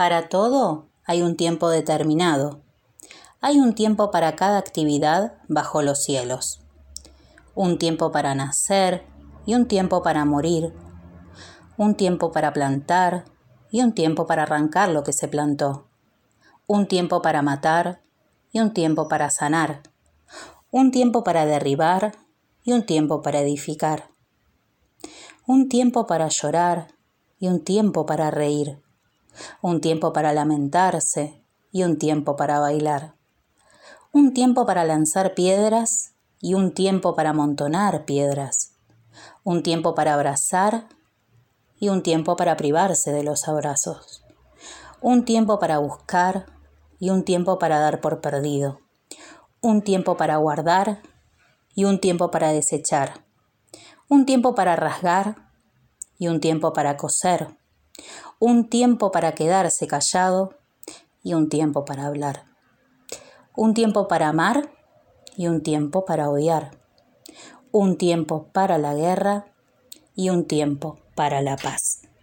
Para todo hay un tiempo determinado. Hay un tiempo para cada actividad bajo los cielos. Un tiempo para nacer y un tiempo para morir. Un tiempo para plantar y un tiempo para arrancar lo que se plantó. Un tiempo para matar y un tiempo para sanar. Un tiempo para derribar y un tiempo para edificar. Un tiempo para llorar y un tiempo para reír. Un tiempo para lamentarse y un tiempo para bailar. Un tiempo para lanzar piedras y un tiempo para amontonar piedras. Un tiempo para abrazar y un tiempo para privarse de los abrazos. Un tiempo para buscar y un tiempo para dar por perdido. Un tiempo para guardar y un tiempo para desechar. Un tiempo para rasgar y un tiempo para coser. Un tiempo para quedarse callado y un tiempo para hablar. Un tiempo para amar y un tiempo para odiar. Un tiempo para la guerra y un tiempo para la paz.